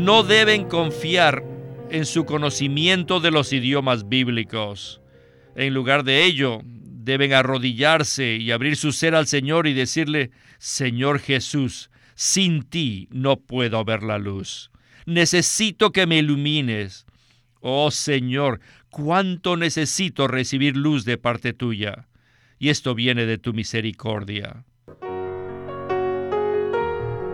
no deben confiar en su conocimiento de los idiomas bíblicos. En lugar de ello, deben arrodillarse y abrir su ser al Señor y decirle, Señor Jesús, sin ti no puedo ver la luz. Necesito que me ilumines. Oh Señor, cuánto necesito recibir luz de parte tuya. Y esto viene de tu misericordia.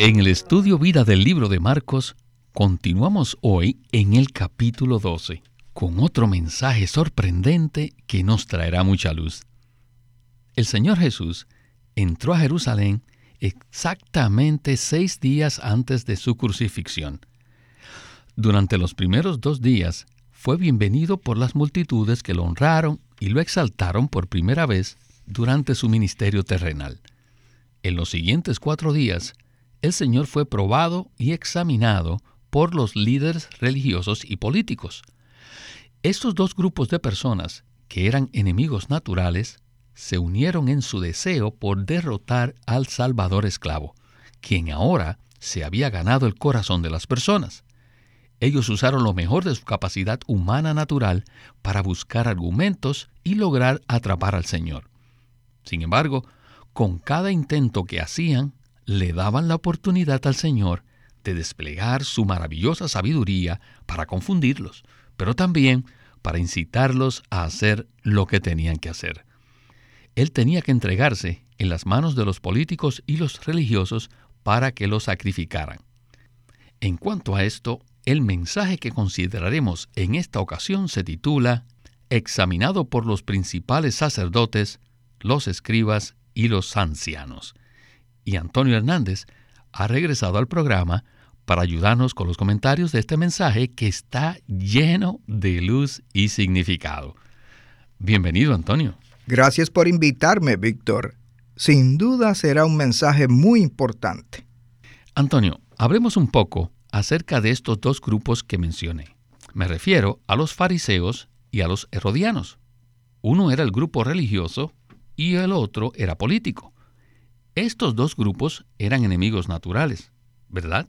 En el estudio vida del libro de Marcos, continuamos hoy en el capítulo 12 con otro mensaje sorprendente que nos traerá mucha luz. El Señor Jesús entró a Jerusalén exactamente seis días antes de su crucifixión. Durante los primeros dos días fue bienvenido por las multitudes que lo honraron y lo exaltaron por primera vez durante su ministerio terrenal. En los siguientes cuatro días, el Señor fue probado y examinado por los líderes religiosos y políticos. Estos dos grupos de personas, que eran enemigos naturales, se unieron en su deseo por derrotar al Salvador esclavo, quien ahora se había ganado el corazón de las personas. Ellos usaron lo mejor de su capacidad humana natural para buscar argumentos y lograr atrapar al Señor. Sin embargo, con cada intento que hacían, le daban la oportunidad al Señor de desplegar su maravillosa sabiduría para confundirlos, pero también para incitarlos a hacer lo que tenían que hacer. Él tenía que entregarse en las manos de los políticos y los religiosos para que lo sacrificaran. En cuanto a esto, el mensaje que consideraremos en esta ocasión se titula Examinado por los principales sacerdotes, los escribas y los ancianos y Antonio Hernández ha regresado al programa para ayudarnos con los comentarios de este mensaje que está lleno de luz y significado. Bienvenido, Antonio. Gracias por invitarme, Víctor. Sin duda será un mensaje muy importante. Antonio, hablemos un poco acerca de estos dos grupos que mencioné. Me refiero a los fariseos y a los herodianos. Uno era el grupo religioso y el otro era político. Estos dos grupos eran enemigos naturales, ¿verdad?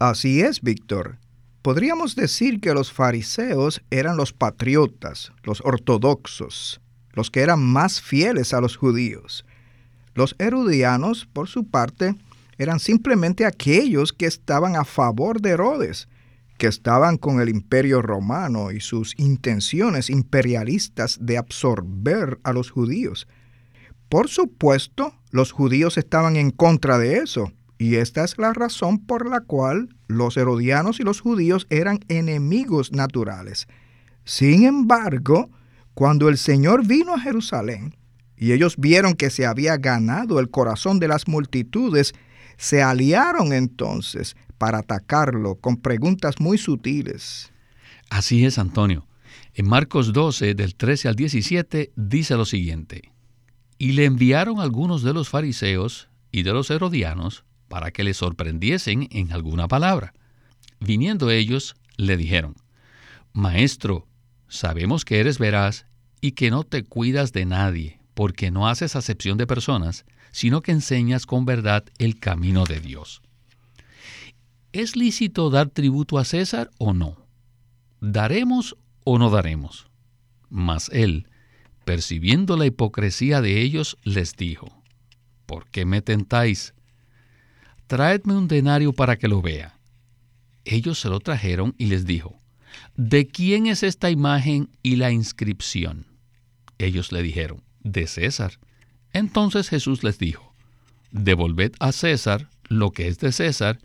Así es, Víctor. Podríamos decir que los fariseos eran los patriotas, los ortodoxos, los que eran más fieles a los judíos. Los erudianos, por su parte, eran simplemente aquellos que estaban a favor de Herodes, que estaban con el imperio romano y sus intenciones imperialistas de absorber a los judíos. Por supuesto, los judíos estaban en contra de eso, y esta es la razón por la cual los herodianos y los judíos eran enemigos naturales. Sin embargo, cuando el Señor vino a Jerusalén y ellos vieron que se había ganado el corazón de las multitudes, se aliaron entonces para atacarlo con preguntas muy sutiles. Así es, Antonio. En Marcos 12, del 13 al 17, dice lo siguiente. Y le enviaron algunos de los fariseos y de los herodianos para que le sorprendiesen en alguna palabra. Viniendo ellos, le dijeron, Maestro, sabemos que eres veraz y que no te cuidas de nadie, porque no haces acepción de personas, sino que enseñas con verdad el camino de Dios. ¿Es lícito dar tributo a César o no? ¿Daremos o no daremos? Mas él, percibiendo la hipocresía de ellos, les dijo, ¿por qué me tentáis? Traedme un denario para que lo vea. Ellos se lo trajeron y les dijo, ¿de quién es esta imagen y la inscripción? Ellos le dijeron, de César. Entonces Jesús les dijo, devolved a César lo que es de César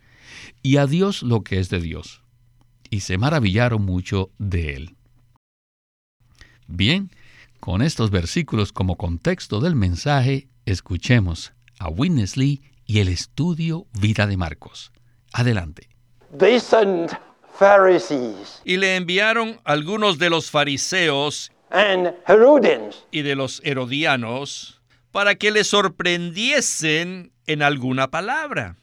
y a Dios lo que es de Dios. Y se maravillaron mucho de él. Bien, con estos versículos como contexto del mensaje, escuchemos a Witness Lee y el estudio Vida de Marcos. Adelante. Y le enviaron algunos de los fariseos y de los herodianos para que le sorprendiesen en alguna palabra.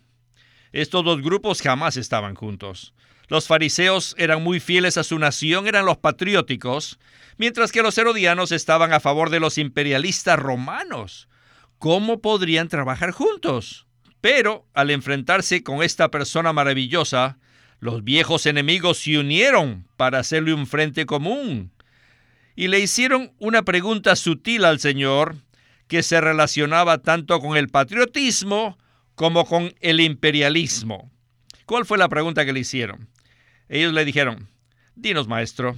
Estos dos grupos jamás estaban juntos. Los fariseos eran muy fieles a su nación, eran los patrióticos, mientras que los herodianos estaban a favor de los imperialistas romanos. ¿Cómo podrían trabajar juntos? Pero al enfrentarse con esta persona maravillosa, los viejos enemigos se unieron para hacerle un frente común y le hicieron una pregunta sutil al Señor que se relacionaba tanto con el patriotismo como con el imperialismo. ¿Cuál fue la pregunta que le hicieron? Ellos le dijeron, dinos maestro,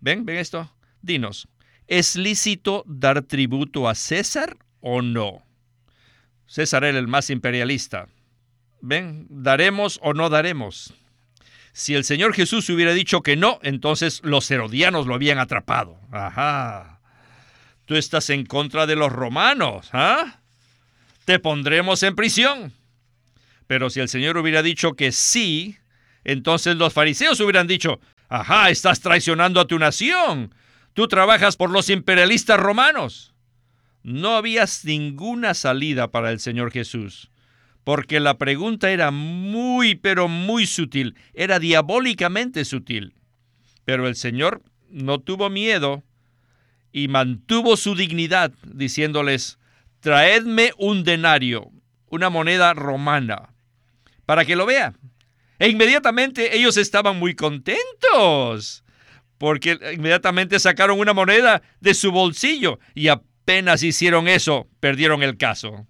ven, ven esto, dinos, ¿es lícito dar tributo a César o no? César era el más imperialista. ¿Ven? ¿Daremos o no daremos? Si el Señor Jesús hubiera dicho que no, entonces los herodianos lo habían atrapado. Ajá. Tú estás en contra de los romanos, ¿ah? Te pondremos en prisión. Pero si el Señor hubiera dicho que sí, entonces los fariseos hubieran dicho, ajá, estás traicionando a tu nación. Tú trabajas por los imperialistas romanos no había ninguna salida para el Señor Jesús, porque la pregunta era muy, pero muy sutil, era diabólicamente sutil. Pero el Señor no tuvo miedo y mantuvo su dignidad, diciéndoles, traedme un denario, una moneda romana, para que lo vea. E inmediatamente ellos estaban muy contentos, porque inmediatamente sacaron una moneda de su bolsillo y apenas hicieron eso, perdieron el caso.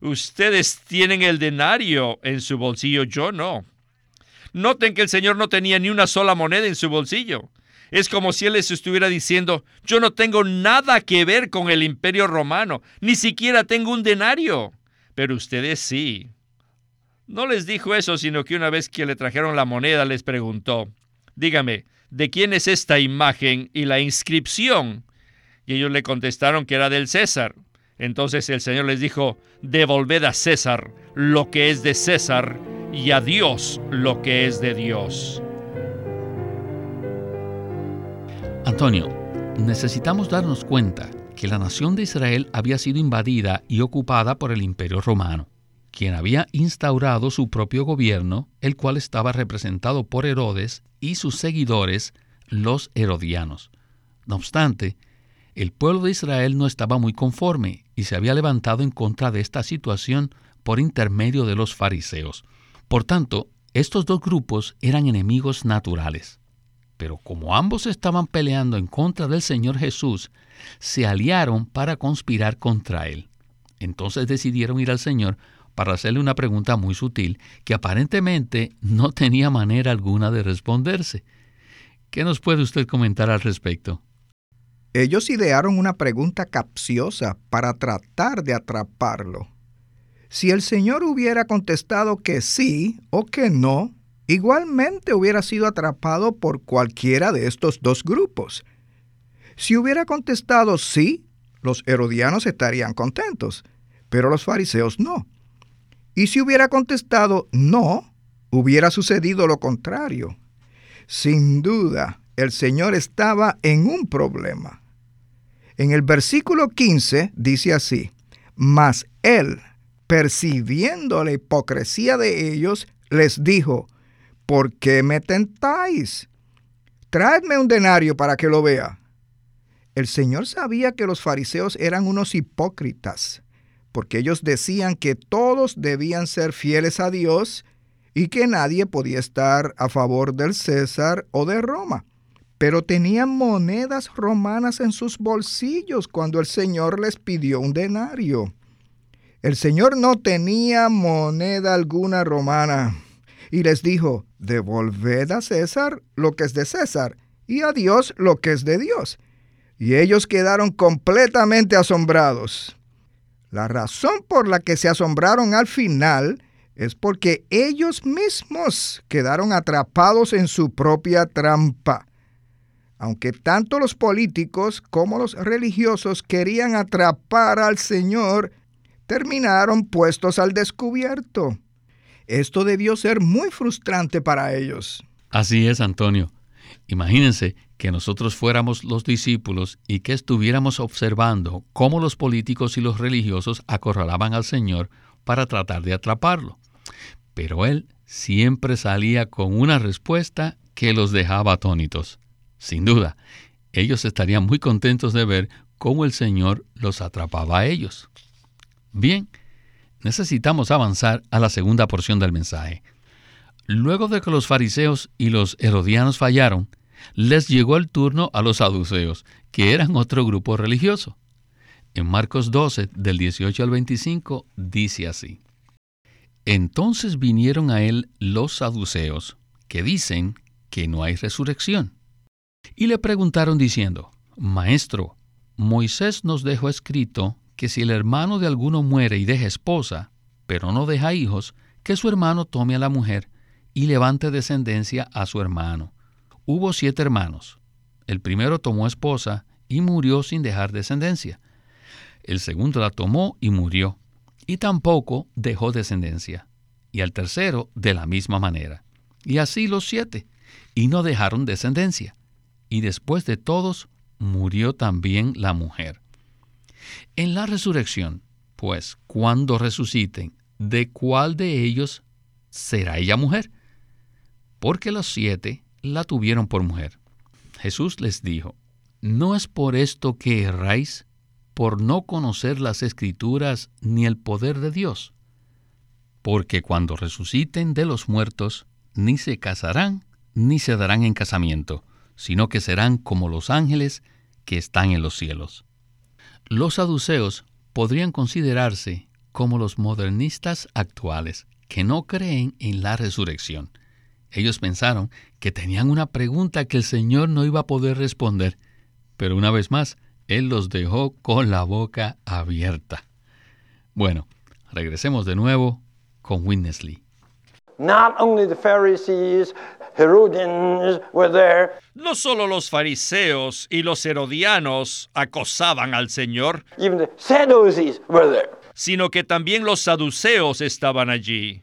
Ustedes tienen el denario en su bolsillo, yo no. Noten que el Señor no tenía ni una sola moneda en su bolsillo. Es como si Él les estuviera diciendo, yo no tengo nada que ver con el imperio romano, ni siquiera tengo un denario, pero ustedes sí. No les dijo eso, sino que una vez que le trajeron la moneda les preguntó, dígame, ¿de quién es esta imagen y la inscripción y ellos le contestaron que era del César. Entonces el Señor les dijo, devolved a César lo que es de César y a Dios lo que es de Dios. Antonio, necesitamos darnos cuenta que la nación de Israel había sido invadida y ocupada por el imperio romano, quien había instaurado su propio gobierno, el cual estaba representado por Herodes y sus seguidores, los herodianos. No obstante, el pueblo de Israel no estaba muy conforme y se había levantado en contra de esta situación por intermedio de los fariseos. Por tanto, estos dos grupos eran enemigos naturales. Pero como ambos estaban peleando en contra del Señor Jesús, se aliaron para conspirar contra Él. Entonces decidieron ir al Señor para hacerle una pregunta muy sutil que aparentemente no tenía manera alguna de responderse. ¿Qué nos puede usted comentar al respecto? Ellos idearon una pregunta capciosa para tratar de atraparlo. Si el Señor hubiera contestado que sí o que no, igualmente hubiera sido atrapado por cualquiera de estos dos grupos. Si hubiera contestado sí, los herodianos estarían contentos, pero los fariseos no. Y si hubiera contestado no, hubiera sucedido lo contrario. Sin duda, el Señor estaba en un problema. En el versículo 15 dice así, mas él, percibiendo la hipocresía de ellos, les dijo, ¿por qué me tentáis? Traedme un denario para que lo vea. El Señor sabía que los fariseos eran unos hipócritas, porque ellos decían que todos debían ser fieles a Dios y que nadie podía estar a favor del César o de Roma pero tenían monedas romanas en sus bolsillos cuando el Señor les pidió un denario. El Señor no tenía moneda alguna romana y les dijo, devolved a César lo que es de César y a Dios lo que es de Dios. Y ellos quedaron completamente asombrados. La razón por la que se asombraron al final es porque ellos mismos quedaron atrapados en su propia trampa aunque tanto los políticos como los religiosos querían atrapar al Señor, terminaron puestos al descubierto. Esto debió ser muy frustrante para ellos. Así es, Antonio. Imagínense que nosotros fuéramos los discípulos y que estuviéramos observando cómo los políticos y los religiosos acorralaban al Señor para tratar de atraparlo. Pero Él siempre salía con una respuesta que los dejaba atónitos. Sin duda, ellos estarían muy contentos de ver cómo el Señor los atrapaba a ellos. Bien, necesitamos avanzar a la segunda porción del mensaje. Luego de que los fariseos y los herodianos fallaron, les llegó el turno a los saduceos, que eran otro grupo religioso. En Marcos 12, del 18 al 25, dice así. Entonces vinieron a él los saduceos, que dicen que no hay resurrección. Y le preguntaron diciendo, Maestro, Moisés nos dejó escrito que si el hermano de alguno muere y deja esposa, pero no deja hijos, que su hermano tome a la mujer y levante descendencia a su hermano. Hubo siete hermanos. El primero tomó esposa y murió sin dejar descendencia. El segundo la tomó y murió, y tampoco dejó descendencia. Y al tercero de la misma manera. Y así los siete, y no dejaron descendencia. Y después de todos, murió también la mujer. En la resurrección, pues, cuando resuciten, ¿de cuál de ellos será ella mujer? Porque los siete la tuvieron por mujer. Jesús les dijo, ¿no es por esto que erráis? por no conocer las escrituras ni el poder de Dios. Porque cuando resuciten de los muertos, ni se casarán, ni se darán en casamiento, sino que serán como los ángeles que están en los cielos. Los saduceos podrían considerarse como los modernistas actuales, que no creen en la resurrección. Ellos pensaron que tenían una pregunta que el Señor no iba a poder responder, pero una vez más, él los dejó con la boca abierta. Bueno, regresemos de nuevo con Witness Lee. No solo los fariseos y los herodianos acosaban al Señor, sino que también los saduceos estaban allí.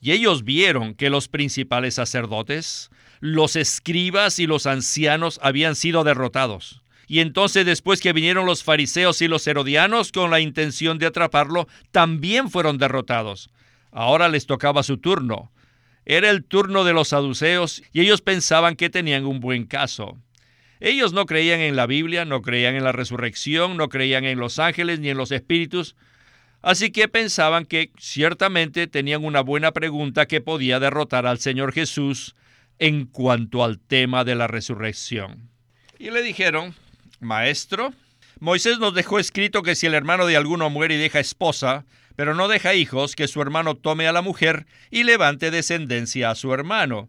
Y ellos vieron que los principales sacerdotes, los escribas y los ancianos habían sido derrotados. Y entonces después que vinieron los fariseos y los herodianos con la intención de atraparlo, también fueron derrotados. Ahora les tocaba su turno. Era el turno de los saduceos y ellos pensaban que tenían un buen caso. Ellos no creían en la Biblia, no creían en la resurrección, no creían en los ángeles ni en los espíritus, así que pensaban que ciertamente tenían una buena pregunta que podía derrotar al Señor Jesús en cuanto al tema de la resurrección. Y le dijeron, Maestro, Moisés nos dejó escrito que si el hermano de alguno muere y deja esposa, pero no deja hijos, que su hermano tome a la mujer y levante descendencia a su hermano.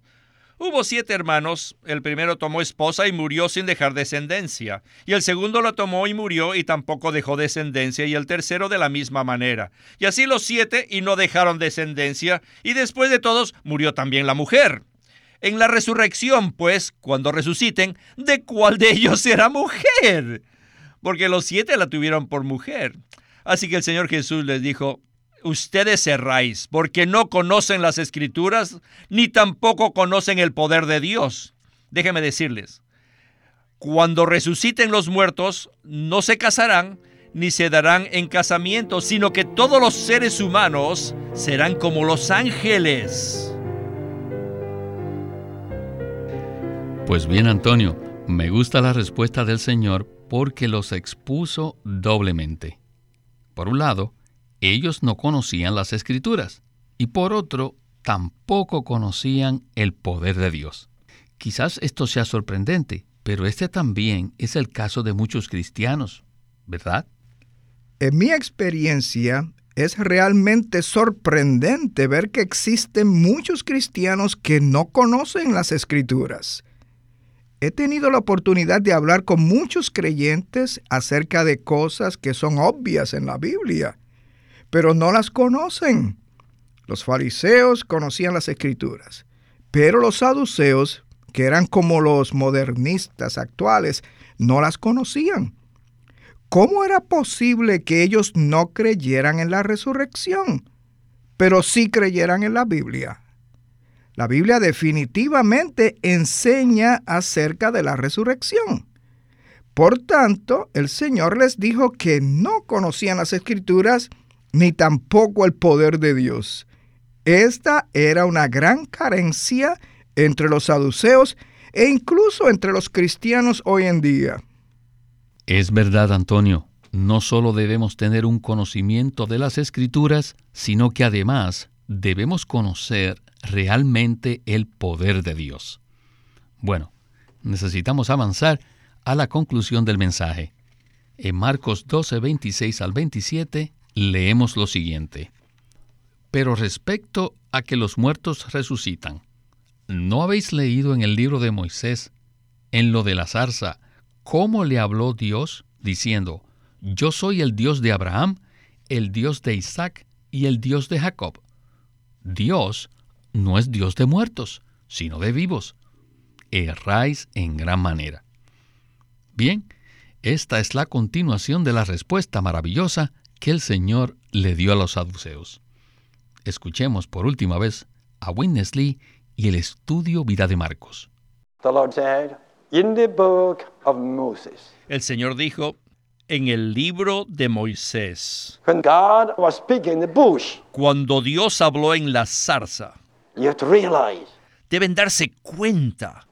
Hubo siete hermanos, el primero tomó esposa y murió sin dejar descendencia, y el segundo la tomó y murió y tampoco dejó descendencia, y el tercero de la misma manera. Y así los siete y no dejaron descendencia, y después de todos murió también la mujer. En la resurrección, pues, cuando resuciten, ¿de cuál de ellos será mujer? Porque los siete la tuvieron por mujer. Así que el Señor Jesús les dijo, ustedes erráis, porque no conocen las escrituras, ni tampoco conocen el poder de Dios. Déjenme decirles, cuando resuciten los muertos, no se casarán, ni se darán en casamiento, sino que todos los seres humanos serán como los ángeles. Pues bien, Antonio, me gusta la respuesta del Señor porque los expuso doblemente. Por un lado, ellos no conocían las escrituras y por otro, tampoco conocían el poder de Dios. Quizás esto sea sorprendente, pero este también es el caso de muchos cristianos, ¿verdad? En mi experiencia, es realmente sorprendente ver que existen muchos cristianos que no conocen las escrituras He tenido la oportunidad de hablar con muchos creyentes acerca de cosas que son obvias en la Biblia, pero no las conocen. Los fariseos conocían las escrituras, pero los saduceos, que eran como los modernistas actuales, no las conocían. ¿cómo era posible que ellos no creyeran en la resurrección, pero sí creyeran en la Biblia? La Biblia definitivamente enseña acerca de la resurrección. Por tanto, el Señor les dijo que no conocían las escrituras ni tampoco el poder de Dios. Esta era una gran carencia entre los saduceos e incluso entre los cristianos hoy en día. Es verdad, Antonio, no solo debemos tener un conocimiento de las escrituras, sino que además debemos conocer realmente el poder de Dios. Bueno, necesitamos avanzar a la conclusión del mensaje. En Marcos 12, 26 al 27 leemos lo siguiente. Pero respecto a que los muertos resucitan, ¿no habéis leído en el libro de Moisés, en lo de la zarza, cómo le habló Dios, diciendo, Yo soy el Dios de Abraham, el Dios de Isaac y el Dios de Jacob? Dios no es Dios de muertos, sino de vivos. Erráis en gran manera. Bien, esta es la continuación de la respuesta maravillosa que el Señor le dio a los saduceos. Escuchemos por última vez a Witness Lee y el estudio Vida de Marcos. El Señor dijo, en el libro de Moisés, cuando Dios habló en la zarza, deben darse cuenta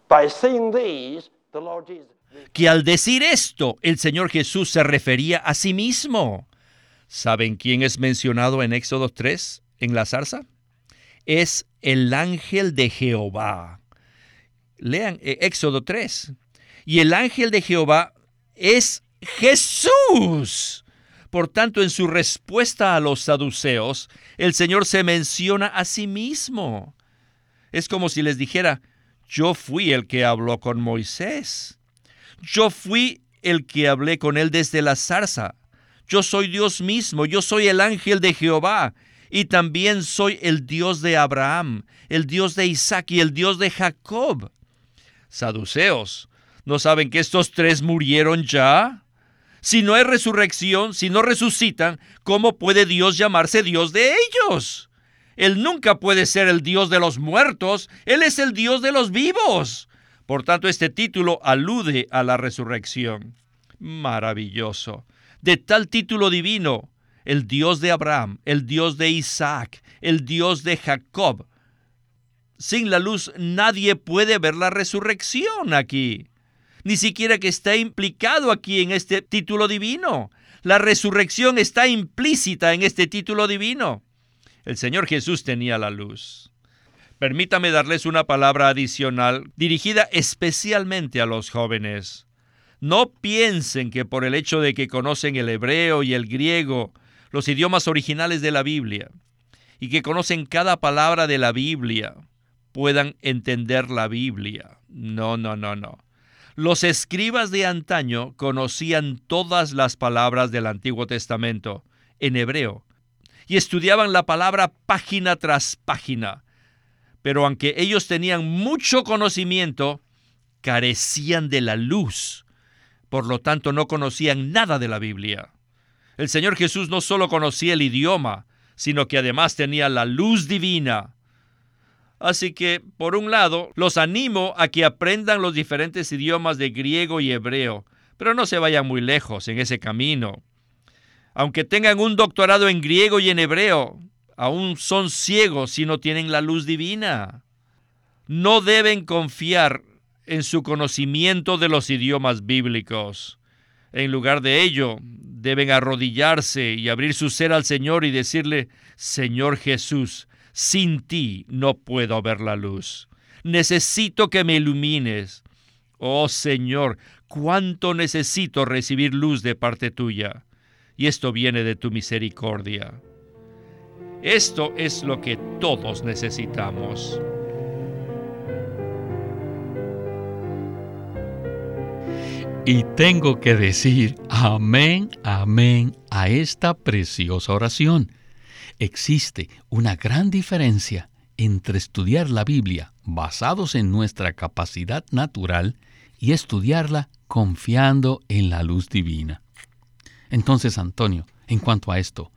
que al decir esto, el Señor Jesús se refería a sí mismo. ¿Saben quién es mencionado en Éxodo 3 en la zarza? Es el ángel de Jehová. Lean eh, Éxodo 3. Y el ángel de Jehová es Jesús. Por tanto, en su respuesta a los saduceos, el Señor se menciona a sí mismo. Es como si les dijera, yo fui el que habló con Moisés. Yo fui el que hablé con él desde la zarza. Yo soy Dios mismo, yo soy el ángel de Jehová, y también soy el Dios de Abraham, el Dios de Isaac y el Dios de Jacob. Saduceos, ¿no saben que estos tres murieron ya? Si no hay resurrección, si no resucitan, ¿cómo puede Dios llamarse Dios de ellos? Él nunca puede ser el Dios de los muertos, Él es el Dios de los vivos. Por tanto, este título alude a la resurrección. Maravilloso. De tal título divino, el Dios de Abraham, el Dios de Isaac, el Dios de Jacob. Sin la luz nadie puede ver la resurrección aquí ni siquiera que está implicado aquí en este título divino. La resurrección está implícita en este título divino. El Señor Jesús tenía la luz. Permítame darles una palabra adicional dirigida especialmente a los jóvenes. No piensen que por el hecho de que conocen el hebreo y el griego, los idiomas originales de la Biblia, y que conocen cada palabra de la Biblia, puedan entender la Biblia. No, no, no, no. Los escribas de antaño conocían todas las palabras del Antiguo Testamento en hebreo y estudiaban la palabra página tras página. Pero aunque ellos tenían mucho conocimiento, carecían de la luz. Por lo tanto, no conocían nada de la Biblia. El Señor Jesús no solo conocía el idioma, sino que además tenía la luz divina Así que, por un lado, los animo a que aprendan los diferentes idiomas de griego y hebreo, pero no se vayan muy lejos en ese camino. Aunque tengan un doctorado en griego y en hebreo, aún son ciegos si no tienen la luz divina. No deben confiar en su conocimiento de los idiomas bíblicos. En lugar de ello, deben arrodillarse y abrir su ser al Señor y decirle, Señor Jesús, sin ti no puedo ver la luz. Necesito que me ilumines. Oh Señor, cuánto necesito recibir luz de parte tuya. Y esto viene de tu misericordia. Esto es lo que todos necesitamos. Y tengo que decir amén, amén a esta preciosa oración existe una gran diferencia entre estudiar la Biblia basados en nuestra capacidad natural y estudiarla confiando en la luz divina. Entonces, Antonio, en cuanto a esto,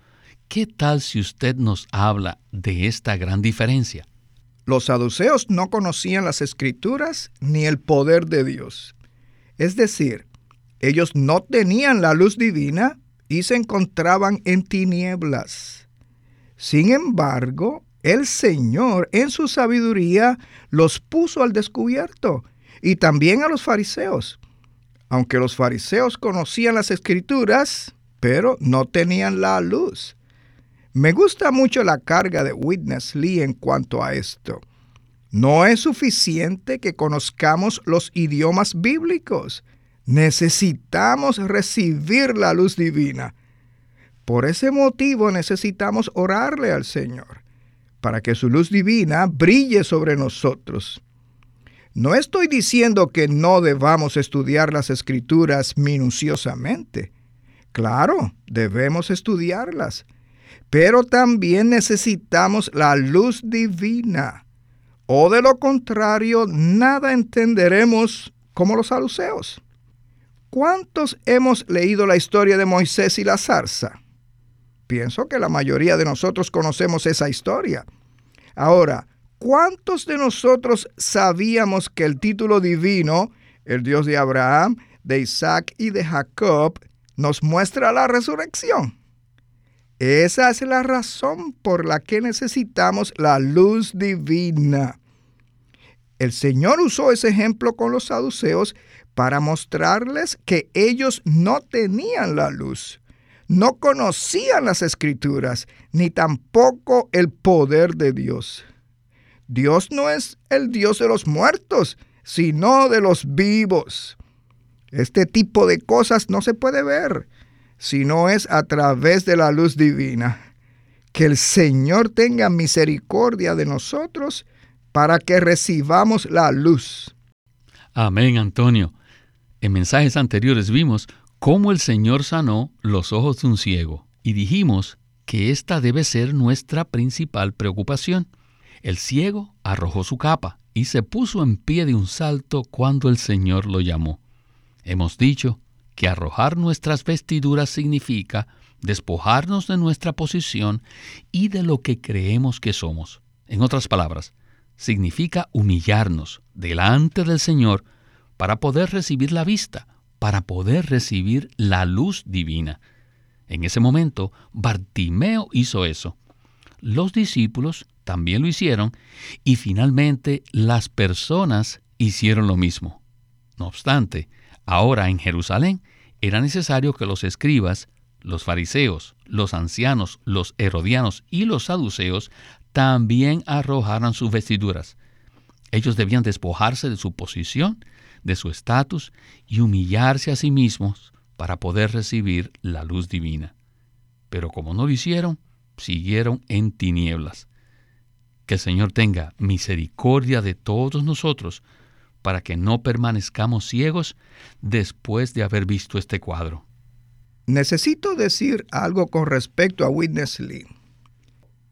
¿qué tal si usted nos habla de esta gran diferencia? Los saduceos no conocían las escrituras ni el poder de Dios. Es decir, ellos no tenían la luz divina y se encontraban en tinieblas. Sin embargo, el Señor en su sabiduría los puso al descubierto y también a los fariseos. Aunque los fariseos conocían las escrituras, pero no tenían la luz. Me gusta mucho la carga de Witness Lee en cuanto a esto. No es suficiente que conozcamos los idiomas bíblicos. Necesitamos recibir la luz divina. Por ese motivo necesitamos orarle al Señor, para que su luz divina brille sobre nosotros. No estoy diciendo que no debamos estudiar las escrituras minuciosamente. Claro, debemos estudiarlas, pero también necesitamos la luz divina. O de lo contrario, nada entenderemos como los saluceos. ¿Cuántos hemos leído la historia de Moisés y la zarza? Pienso que la mayoría de nosotros conocemos esa historia. Ahora, ¿cuántos de nosotros sabíamos que el título divino, el Dios de Abraham, de Isaac y de Jacob, nos muestra la resurrección? Esa es la razón por la que necesitamos la luz divina. El Señor usó ese ejemplo con los saduceos para mostrarles que ellos no tenían la luz no conocían las escrituras, ni tampoco el poder de Dios. Dios no es el Dios de los muertos, sino de los vivos. Este tipo de cosas no se puede ver, sino es a través de la luz divina. Que el Señor tenga misericordia de nosotros para que recibamos la luz. Amén, Antonio. En mensajes anteriores vimos cómo el Señor sanó los ojos de un ciego, y dijimos que esta debe ser nuestra principal preocupación. El ciego arrojó su capa y se puso en pie de un salto cuando el Señor lo llamó. Hemos dicho que arrojar nuestras vestiduras significa despojarnos de nuestra posición y de lo que creemos que somos. En otras palabras, significa humillarnos delante del Señor para poder recibir la vista, para poder recibir la luz divina. En ese momento, Bartimeo hizo eso. Los discípulos también lo hicieron y finalmente las personas hicieron lo mismo. No obstante, ahora en Jerusalén era necesario que los escribas, los fariseos, los ancianos, los herodianos y los saduceos también arrojaran sus vestiduras. Ellos debían despojarse de su posición de su estatus y humillarse a sí mismos para poder recibir la luz divina. Pero como no lo hicieron, siguieron en tinieblas. Que el Señor tenga misericordia de todos nosotros para que no permanezcamos ciegos después de haber visto este cuadro. Necesito decir algo con respecto a Witness Lee.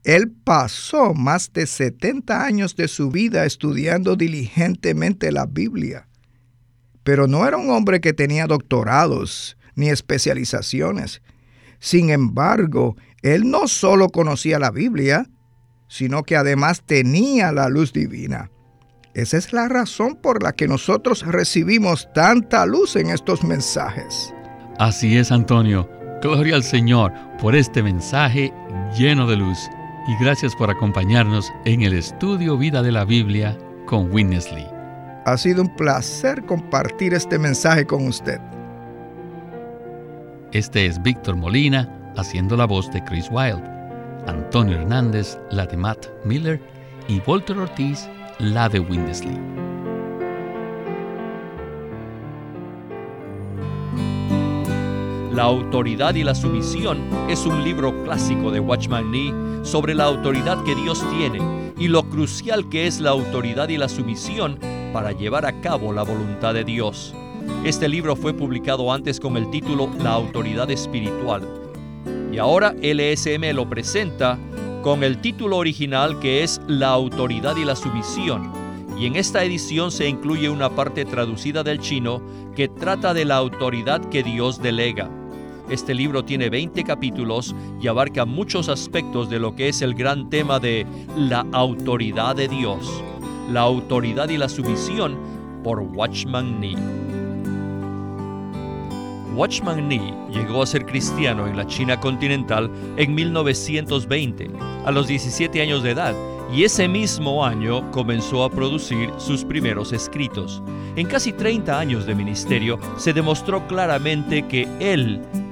Él pasó más de 70 años de su vida estudiando diligentemente la Biblia pero no era un hombre que tenía doctorados ni especializaciones. Sin embargo, él no solo conocía la Biblia, sino que además tenía la luz divina. Esa es la razón por la que nosotros recibimos tanta luz en estos mensajes. Así es, Antonio. Gloria al Señor por este mensaje lleno de luz. Y gracias por acompañarnos en el estudio Vida de la Biblia con Winnesley. Ha sido un placer compartir este mensaje con usted. Este es Víctor Molina haciendo la voz de Chris Wilde, Antonio Hernández la de Matt Miller y Walter Ortiz la de Windesley. La autoridad y la sumisión es un libro clásico de Watchman Nee sobre la autoridad que Dios tiene y lo crucial que es la autoridad y la sumisión para llevar a cabo la voluntad de Dios. Este libro fue publicado antes con el título La autoridad espiritual y ahora LSM lo presenta con el título original que es La autoridad y la sumisión. Y en esta edición se incluye una parte traducida del chino que trata de la autoridad que Dios delega. Este libro tiene 20 capítulos y abarca muchos aspectos de lo que es el gran tema de la autoridad de Dios, la autoridad y la sumisión por Watchman Nee. Watchman Nee llegó a ser cristiano en la China continental en 1920, a los 17 años de edad, y ese mismo año comenzó a producir sus primeros escritos. En casi 30 años de ministerio se demostró claramente que él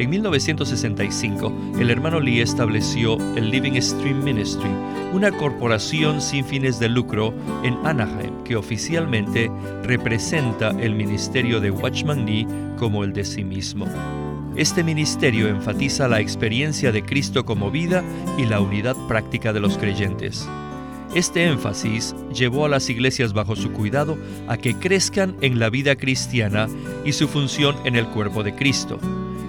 En 1965, el hermano Lee estableció el Living Stream Ministry, una corporación sin fines de lucro en Anaheim que oficialmente representa el ministerio de Watchman Nee como el de sí mismo. Este ministerio enfatiza la experiencia de Cristo como vida y la unidad práctica de los creyentes. Este énfasis llevó a las iglesias bajo su cuidado a que crezcan en la vida cristiana y su función en el cuerpo de Cristo.